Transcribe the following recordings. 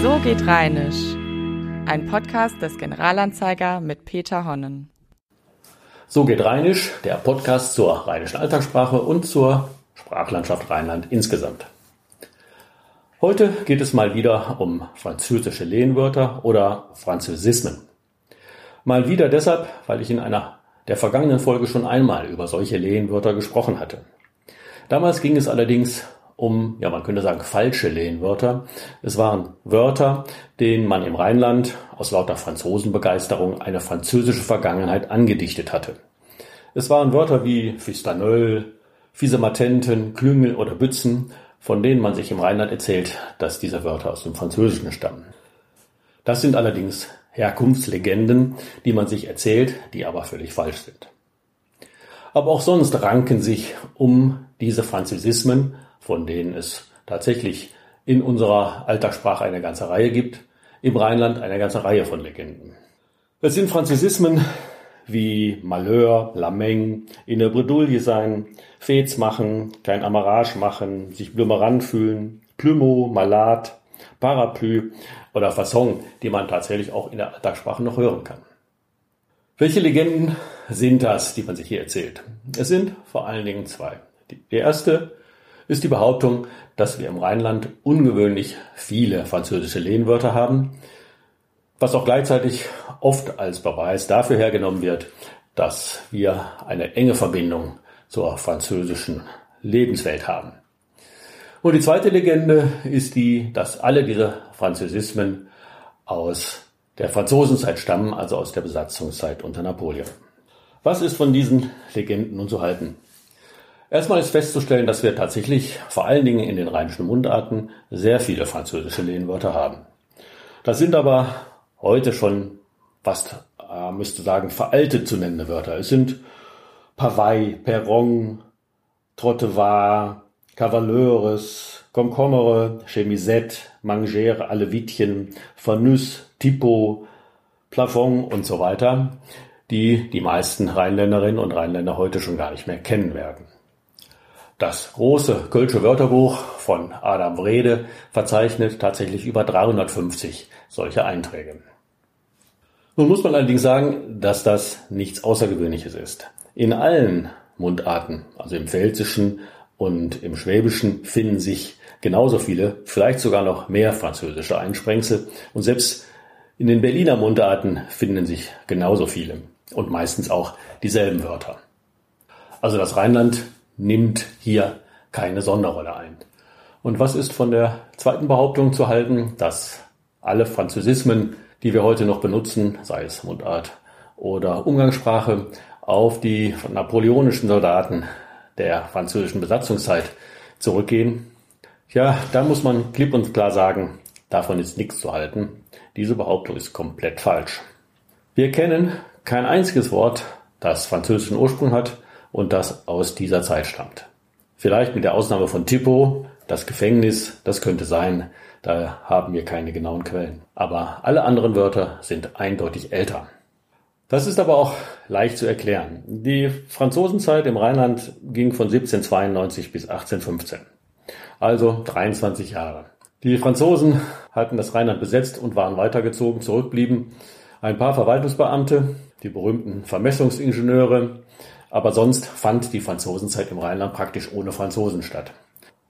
So geht Rheinisch. Ein Podcast des Generalanzeiger mit Peter Honnen. So geht Rheinisch, der Podcast zur rheinischen Alltagssprache und zur Sprachlandschaft Rheinland insgesamt. Heute geht es mal wieder um französische Lehnwörter oder Französismen. Mal wieder deshalb, weil ich in einer der vergangenen Folge schon einmal über solche Lehnwörter gesprochen hatte. Damals ging es allerdings um, ja, man könnte sagen, falsche Lehnwörter. Es waren Wörter, denen man im Rheinland aus lauter Franzosenbegeisterung eine französische Vergangenheit angedichtet hatte. Es waren Wörter wie Fistanöl, Fiesematenten, Klüngel oder Bützen, von denen man sich im Rheinland erzählt, dass diese Wörter aus dem Französischen stammen. Das sind allerdings Herkunftslegenden, die man sich erzählt, die aber völlig falsch sind. Aber auch sonst ranken sich um diese Französismen von denen es tatsächlich in unserer Alltagssprache eine ganze Reihe gibt, im Rheinland eine ganze Reihe von Legenden. Es sind Franzisismen wie Malheur, Lameng, in der Bredouille sein, Fets machen, kein Amarage machen, sich blümeran fühlen, Plümo, Malat, Parapluie oder Fasson, die man tatsächlich auch in der Alltagssprache noch hören kann. Welche Legenden sind das, die man sich hier erzählt? Es sind vor allen Dingen zwei. Die erste ist die Behauptung, dass wir im Rheinland ungewöhnlich viele französische Lehnwörter haben, was auch gleichzeitig oft als Beweis dafür hergenommen wird, dass wir eine enge Verbindung zur französischen Lebenswelt haben. Und die zweite Legende ist die, dass alle diese Französismen aus der Franzosenzeit stammen, also aus der Besatzungszeit unter Napoleon. Was ist von diesen Legenden nun zu halten? Erstmal ist festzustellen, dass wir tatsächlich vor allen Dingen in den rheinischen Mundarten sehr viele französische Lehnwörter haben. Das sind aber heute schon fast, äh, müsste sagen, veraltet zu nennende Wörter. Es sind Pavai, Perron, Trottevar, Cavaleures, Concombre, Chemisette, Mangere, Alevitchen, Fanus, Tipo, Plafond und so weiter, die die meisten Rheinländerinnen und Rheinländer heute schon gar nicht mehr kennen werden. Das große Kölsche Wörterbuch von Adam Wrede verzeichnet tatsächlich über 350 solche Einträge. Nun muss man allerdings sagen, dass das nichts Außergewöhnliches ist. In allen Mundarten, also im Pfälzischen und im Schwäbischen, finden sich genauso viele, vielleicht sogar noch mehr französische Einsprengsel. Und selbst in den Berliner Mundarten finden sich genauso viele und meistens auch dieselben Wörter. Also das Rheinland nimmt hier keine Sonderrolle ein. Und was ist von der zweiten Behauptung zu halten, dass alle Französismen, die wir heute noch benutzen, sei es Mundart oder Umgangssprache, auf die napoleonischen Soldaten der französischen Besatzungszeit zurückgehen? Ja, da muss man klipp und klar sagen, davon ist nichts zu halten. Diese Behauptung ist komplett falsch. Wir kennen kein einziges Wort, das französischen Ursprung hat und das aus dieser Zeit stammt. Vielleicht mit der Ausnahme von Tipo, das Gefängnis, das könnte sein, da haben wir keine genauen Quellen. Aber alle anderen Wörter sind eindeutig älter. Das ist aber auch leicht zu erklären. Die Franzosenzeit im Rheinland ging von 1792 bis 1815. Also 23 Jahre. Die Franzosen hatten das Rheinland besetzt und waren weitergezogen, zurückblieben ein paar Verwaltungsbeamte, die berühmten Vermessungsingenieure, aber sonst fand die Franzosenzeit im Rheinland praktisch ohne Franzosen statt.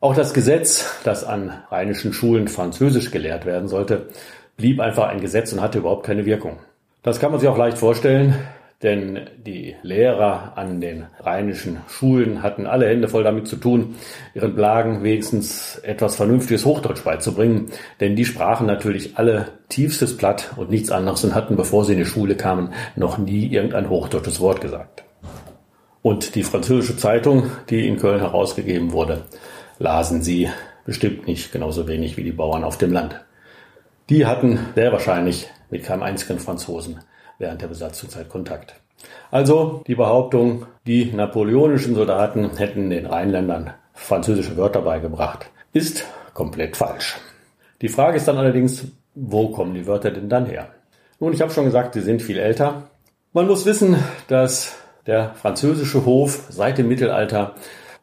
Auch das Gesetz, dass an rheinischen Schulen Französisch gelehrt werden sollte, blieb einfach ein Gesetz und hatte überhaupt keine Wirkung. Das kann man sich auch leicht vorstellen, denn die Lehrer an den rheinischen Schulen hatten alle Hände voll damit zu tun, ihren Plagen wenigstens etwas vernünftiges Hochdeutsch beizubringen, denn die sprachen natürlich alle tiefstes Platt und nichts anderes und hatten, bevor sie in die Schule kamen, noch nie irgendein hochdeutsches Wort gesagt. Und die französische Zeitung, die in Köln herausgegeben wurde, lasen sie bestimmt nicht genauso wenig wie die Bauern auf dem Land. Die hatten sehr wahrscheinlich mit keinem einzigen Franzosen während der Besatzungszeit Kontakt. Also die Behauptung, die napoleonischen Soldaten hätten den Rheinländern französische Wörter beigebracht, ist komplett falsch. Die Frage ist dann allerdings, wo kommen die Wörter denn dann her? Nun, ich habe schon gesagt, sie sind viel älter. Man muss wissen, dass der französische Hof seit dem Mittelalter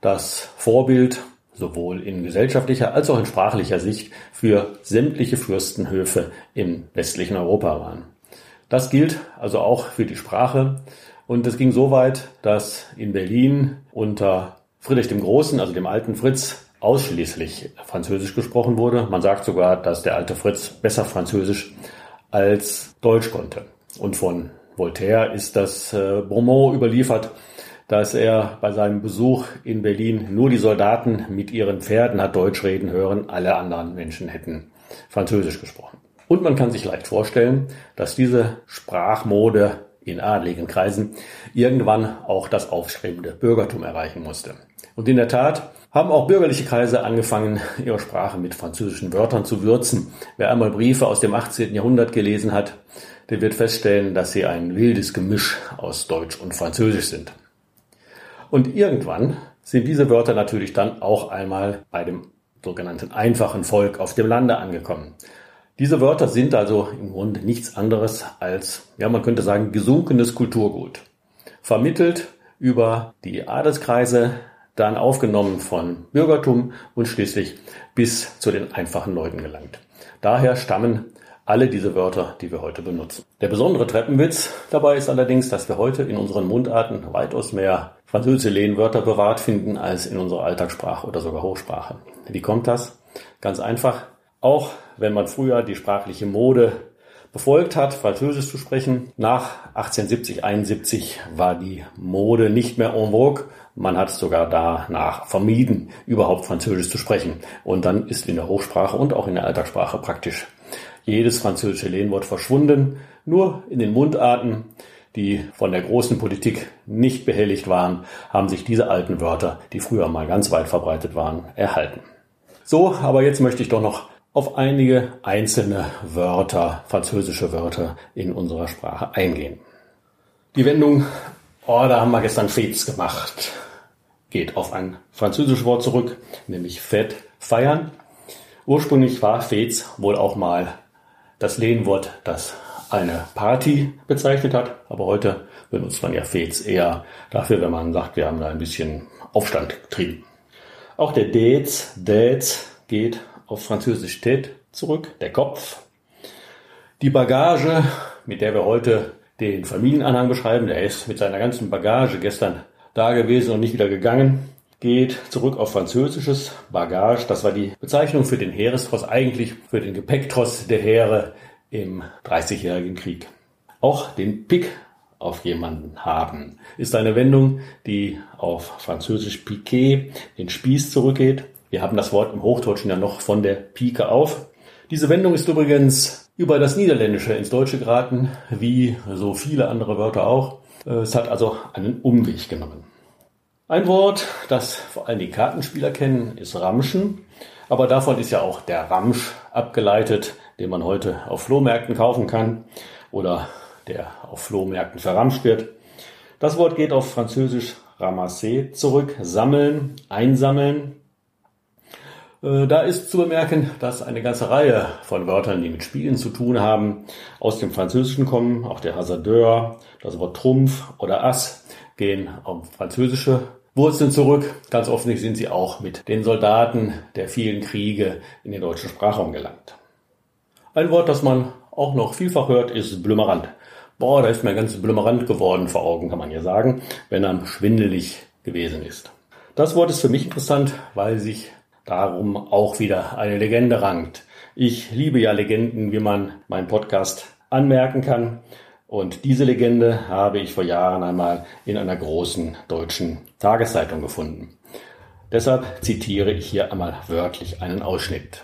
das Vorbild sowohl in gesellschaftlicher als auch in sprachlicher Sicht für sämtliche Fürstenhöfe im westlichen Europa waren. Das gilt also auch für die Sprache. Und es ging so weit, dass in Berlin unter Friedrich dem Großen, also dem alten Fritz, ausschließlich Französisch gesprochen wurde. Man sagt sogar, dass der alte Fritz besser Französisch als Deutsch konnte. Und von Voltaire ist das äh, Beaumont überliefert, dass er bei seinem Besuch in Berlin nur die Soldaten mit ihren Pferden hat Deutsch reden hören, alle anderen Menschen hätten Französisch gesprochen. Und man kann sich leicht vorstellen, dass diese Sprachmode in adligen Kreisen irgendwann auch das aufstrebende Bürgertum erreichen musste. Und in der Tat haben auch bürgerliche Kreise angefangen, ihre Sprache mit französischen Wörtern zu würzen. Wer einmal Briefe aus dem 18. Jahrhundert gelesen hat, der wird feststellen, dass sie ein wildes Gemisch aus Deutsch und Französisch sind. Und irgendwann sind diese Wörter natürlich dann auch einmal bei dem sogenannten einfachen Volk auf dem Lande angekommen. Diese Wörter sind also im Grunde nichts anderes als, ja, man könnte sagen, gesunkenes Kulturgut. Vermittelt über die Adelskreise, dann aufgenommen von Bürgertum und schließlich bis zu den einfachen Leuten gelangt. Daher stammen alle diese Wörter, die wir heute benutzen. Der besondere Treppenwitz dabei ist allerdings, dass wir heute in unseren Mundarten weitaus mehr französische Lehnwörter bewahrt finden als in unserer Alltagssprache oder sogar Hochsprache. Wie kommt das? Ganz einfach. Auch wenn man früher die sprachliche Mode befolgt hat, Französisch zu sprechen, nach 1870, 71 war die Mode nicht mehr en vogue. Man hat sogar danach vermieden, überhaupt Französisch zu sprechen. Und dann ist in der Hochsprache und auch in der Alltagssprache praktisch jedes französische Lehnwort verschwunden. Nur in den Mundarten, die von der großen Politik nicht behelligt waren, haben sich diese alten Wörter, die früher mal ganz weit verbreitet waren, erhalten. So, aber jetzt möchte ich doch noch auf einige einzelne Wörter, französische Wörter in unserer Sprache eingehen. Die Wendung, oh, da haben wir gestern Fets gemacht, geht auf ein französisches Wort zurück, nämlich Fête, feiern. Ursprünglich war Fets wohl auch mal das Lehnwort, das eine Party bezeichnet hat, aber heute benutzt man ja Fets eher dafür, wenn man sagt, wir haben da ein bisschen Aufstand getrieben. Auch der Dates, Dates geht auf Französisch tête zurück, der Kopf. Die Bagage, mit der wir heute den Familienanhang beschreiben, der ist mit seiner ganzen Bagage gestern da gewesen und nicht wieder gegangen, geht zurück auf französisches Bagage. Das war die Bezeichnung für den Heerestross, eigentlich für den Gepäcktross der Heere im Dreißigjährigen Krieg. Auch den Pick auf jemanden haben ist eine Wendung, die auf französisch Piquet, den Spieß zurückgeht. Wir haben das Wort im Hochdeutschen ja noch von der Pike auf. Diese Wendung ist übrigens über das Niederländische ins Deutsche geraten, wie so viele andere Wörter auch. Es hat also einen Umweg genommen. Ein Wort, das vor allem die Kartenspieler kennen, ist Ramschen. Aber davon ist ja auch der Ramsch abgeleitet, den man heute auf Flohmärkten kaufen kann oder der auf Flohmärkten verramscht wird. Das Wort geht auf Französisch ramasser zurück, sammeln, einsammeln. Äh, da ist zu bemerken, dass eine ganze Reihe von Wörtern, die mit Spielen zu tun haben, aus dem Französischen kommen. Auch der Hasardeur, das Wort Trumpf oder Ass gehen auf französische Wurzeln zurück. Ganz offensichtlich sind sie auch mit den Soldaten der vielen Kriege in den deutschen Sprachraum gelangt. Ein Wort, das man auch noch vielfach hört, ist Blümerand. Boah, da ist mir ganz blümerant geworden vor Augen, kann man ja sagen, wenn er schwindelig gewesen ist. Das Wort ist für mich interessant, weil sich darum auch wieder eine Legende rankt. Ich liebe ja Legenden, wie man meinen Podcast anmerken kann. Und diese Legende habe ich vor Jahren einmal in einer großen deutschen Tageszeitung gefunden. Deshalb zitiere ich hier einmal wörtlich einen Ausschnitt.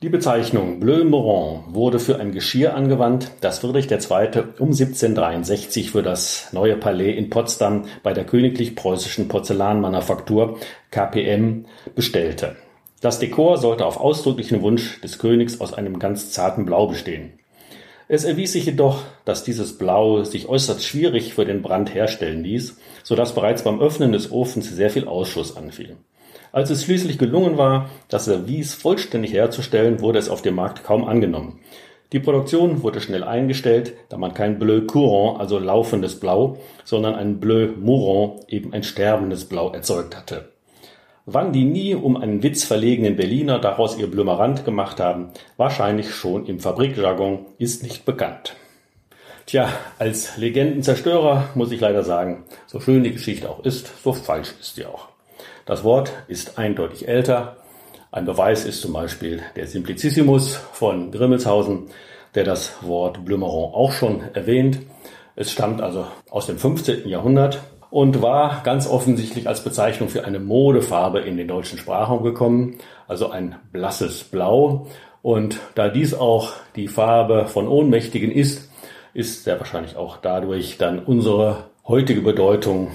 Die Bezeichnung Bleu Moron wurde für ein Geschirr angewandt, das Friedrich II. um 1763 für das neue Palais in Potsdam bei der Königlich Preußischen Porzellanmanufaktur KPM bestellte. Das Dekor sollte auf ausdrücklichen Wunsch des Königs aus einem ganz zarten Blau bestehen. Es erwies sich jedoch, dass dieses Blau sich äußerst schwierig für den Brand herstellen ließ, so dass bereits beim Öffnen des Ofens sehr viel Ausschuss anfiel. Als es schließlich gelungen war, das Service vollständig herzustellen, wurde es auf dem Markt kaum angenommen. Die Produktion wurde schnell eingestellt, da man kein Bleu Courant, also laufendes Blau, sondern ein Bleu Mourant, eben ein sterbendes Blau erzeugt hatte. Wann die nie um einen Witz verlegenen Berliner daraus ihr Blümerand gemacht haben, wahrscheinlich schon im Fabrikjargon, ist nicht bekannt. Tja, als Legendenzerstörer muss ich leider sagen, so schön die Geschichte auch ist, so falsch ist sie auch. Das Wort ist eindeutig älter. Ein Beweis ist zum Beispiel der Simplicissimus von Grimmelshausen, der das Wort Blümeron auch schon erwähnt. Es stammt also aus dem 15. Jahrhundert und war ganz offensichtlich als Bezeichnung für eine Modefarbe in den deutschen Sprachraum gekommen, also ein blasses Blau. Und da dies auch die Farbe von Ohnmächtigen ist, ist sehr wahrscheinlich auch dadurch dann unsere heutige Bedeutung,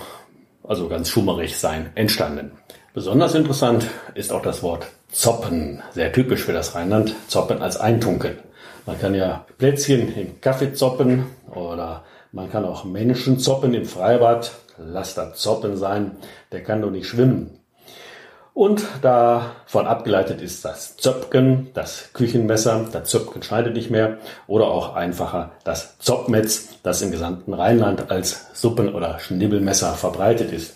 also ganz schummerig sein, entstanden. Besonders interessant ist auch das Wort Zoppen, sehr typisch für das Rheinland, Zoppen als Eintunken. Man kann ja Plätzchen im Kaffee zoppen oder man kann auch Menschen zoppen im Freibad. Lass das Zoppen sein, der kann doch nicht schwimmen. Und davon abgeleitet ist das Zöpken, das Küchenmesser. Das Zöpken schneidet nicht mehr. Oder auch einfacher das Zopmetz, das im gesamten Rheinland als Suppen- oder Schnibbelmesser verbreitet ist.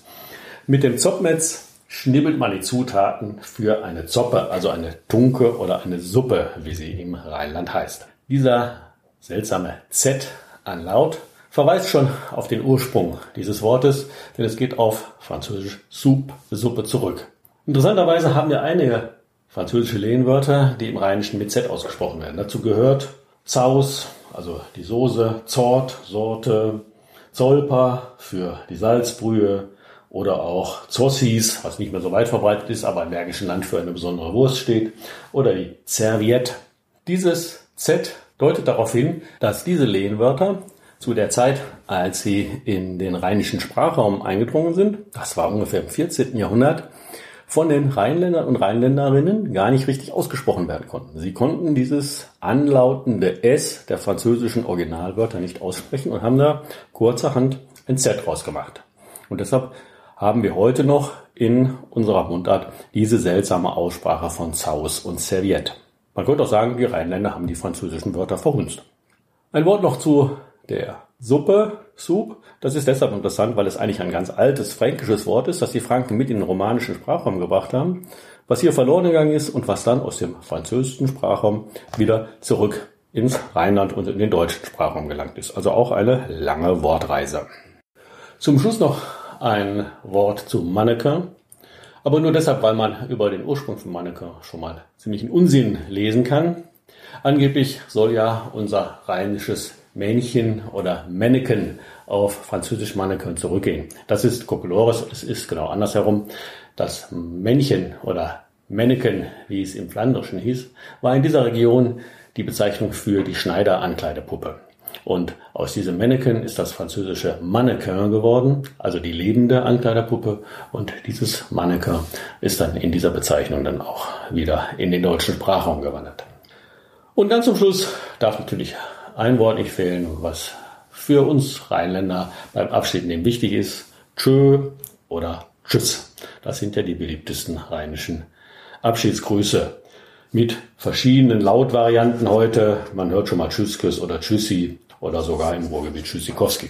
Mit dem Zopmetz schnibbelt man die Zutaten für eine Zoppe, also eine Tunke oder eine Suppe, wie sie im Rheinland heißt. Dieser seltsame Z an Laut verweist schon auf den Ursprung dieses Wortes, denn es geht auf französisch Soup, Suppe zurück. Interessanterweise haben wir einige französische Lehnwörter, die im Rheinischen mit Z ausgesprochen werden. Dazu gehört Zaus, also die Soße, Zort, Sorte, Zolper für die Salzbrühe oder auch Zossis, was nicht mehr so weit verbreitet ist, aber im Bergischen Land für eine besondere Wurst steht, oder die Serviette. Dieses Z deutet darauf hin, dass diese Lehnwörter zu der Zeit, als sie in den rheinischen Sprachraum eingedrungen sind, das war ungefähr im 14. Jahrhundert, von den Rheinländern und Rheinländerinnen gar nicht richtig ausgesprochen werden konnten. Sie konnten dieses anlautende S der französischen Originalwörter nicht aussprechen und haben da kurzerhand ein Z rausgemacht. Und deshalb haben wir heute noch in unserer Mundart diese seltsame Aussprache von Saus und Serviette. Man könnte auch sagen, die Rheinländer haben die französischen Wörter verhunzt. Ein Wort noch zu der Suppe, Soup, das ist deshalb interessant, weil es eigentlich ein ganz altes fränkisches Wort ist, das die Franken mit in den romanischen Sprachraum gebracht haben, was hier verloren gegangen ist und was dann aus dem französischen Sprachraum wieder zurück ins Rheinland und in den deutschen Sprachraum gelangt ist. Also auch eine lange Wortreise. Zum Schluss noch ein Wort zu Mannequin. Aber nur deshalb, weil man über den Ursprung von Mannequin schon mal ziemlichen Unsinn lesen kann. Angeblich soll ja unser rheinisches Männchen oder Mannequin auf Französisch Mannequin zurückgehen. Das ist Cocolores, es ist genau andersherum. Das Männchen oder Mannequin, wie es im Flandrischen hieß, war in dieser Region die Bezeichnung für die Schneider-Ankleidepuppe. Und aus diesem Mannequin ist das französische Mannequin geworden, also die lebende Ankleiderpuppe. Und dieses Mannequin ist dann in dieser Bezeichnung dann auch wieder in den deutschen Sprachraum gewandert. Und dann zum Schluss darf natürlich ein Wort nicht fehlen, was für uns Rheinländer beim Abschied nehmen wichtig ist. Tschö oder Tschüss. Das sind ja die beliebtesten rheinischen Abschiedsgrüße mit verschiedenen Lautvarianten heute. Man hört schon mal Tschüssküss oder Tschüssi oder sogar im Ruhrgebiet Tschüssikowski.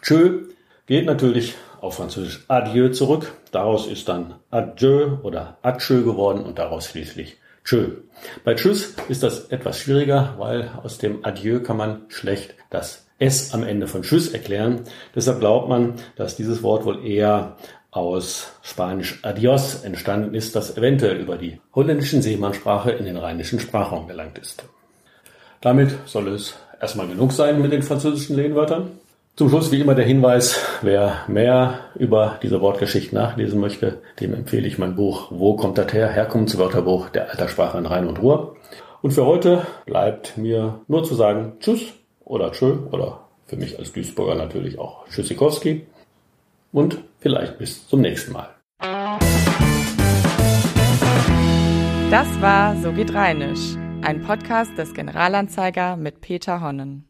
Tschö geht natürlich auf Französisch Adieu zurück. Daraus ist dann Adieu oder Adieu geworden und daraus schließlich Tschö. Bei Tschüss ist das etwas schwieriger, weil aus dem Adieu kann man schlecht das S am Ende von Tschüss erklären. Deshalb glaubt man, dass dieses Wort wohl eher aus Spanisch Adios entstanden ist, das eventuell über die holländischen Seemannssprache in den rheinischen Sprachraum gelangt ist. Damit soll es erstmal genug sein mit den französischen Lehnwörtern. Zum Schluss wie immer der Hinweis, wer mehr über diese Wortgeschichte nachlesen möchte, dem empfehle ich mein Buch Wo kommt das her? Herkunftswörterbuch der Alterssprache in Rhein und Ruhr. Und für heute bleibt mir nur zu sagen Tschüss oder Tschö oder für mich als Duisburger natürlich auch Tschüssikowski und vielleicht bis zum nächsten Mal. Das war So geht Rheinisch, ein Podcast des Generalanzeiger mit Peter Honnen.